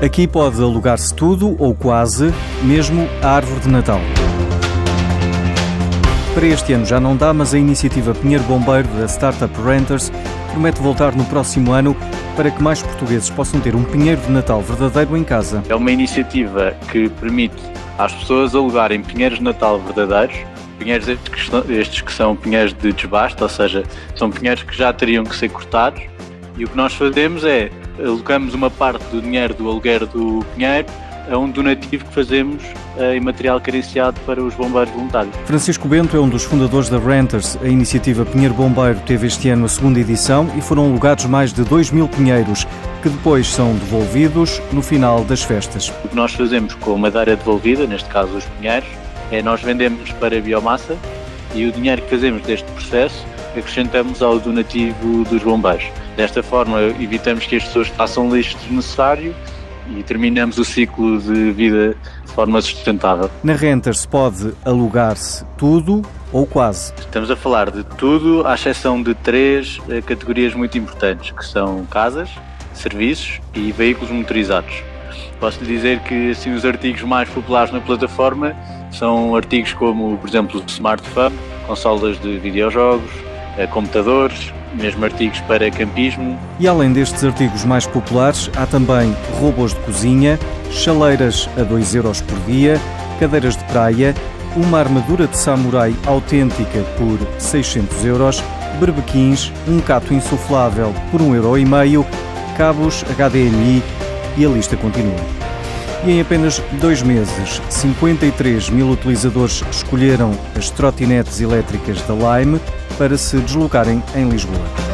Aqui pode alugar-se tudo ou quase, mesmo a árvore de Natal. Para este ano já não dá, mas a iniciativa Pinheiro Bombeiro da Startup Renters promete voltar no próximo ano para que mais portugueses possam ter um pinheiro de Natal verdadeiro em casa. É uma iniciativa que permite às pessoas alugarem pinheiros de Natal verdadeiros, pinheiros estes que são pinheiros de desbaste, ou seja, são pinheiros que já teriam que ser cortados, e o que nós fazemos é alocamos uma parte do dinheiro do aluguer do pinheiro a um donativo que fazemos uh, em material carenciado para os bombeiros voluntários. Francisco Bento é um dos fundadores da Renters. A iniciativa Pinheiro Bombeiro teve este ano a segunda edição e foram alugados mais de 2 mil pinheiros, que depois são devolvidos no final das festas. O que nós fazemos com a madeira devolvida, neste caso os pinheiros, é nós vendemos para a biomassa e o dinheiro que fazemos deste processo acrescentamos ao donativo dos bombeiros. Desta forma, evitamos que as pessoas façam lixo desnecessário e terminamos o ciclo de vida de forma sustentável. Na Renters pode alugar-se tudo ou quase. Estamos a falar de tudo, à exceção de três eh, categorias muito importantes, que são casas, serviços e veículos motorizados. Posso lhe dizer que assim, os artigos mais populares na plataforma são artigos como, por exemplo, smartphone, consolas de videojogos, computadores, mesmo artigos para campismo. E além destes artigos mais populares, há também robôs de cozinha, chaleiras a 2 euros por dia, cadeiras de praia, uma armadura de samurai autêntica por 600 euros, berbequins, um cato insuflável por 1,5 euro, cabos HDMI e a lista continua. E em apenas dois meses, 53 mil utilizadores escolheram as trotinetes elétricas da Lime para se deslocarem em Lisboa.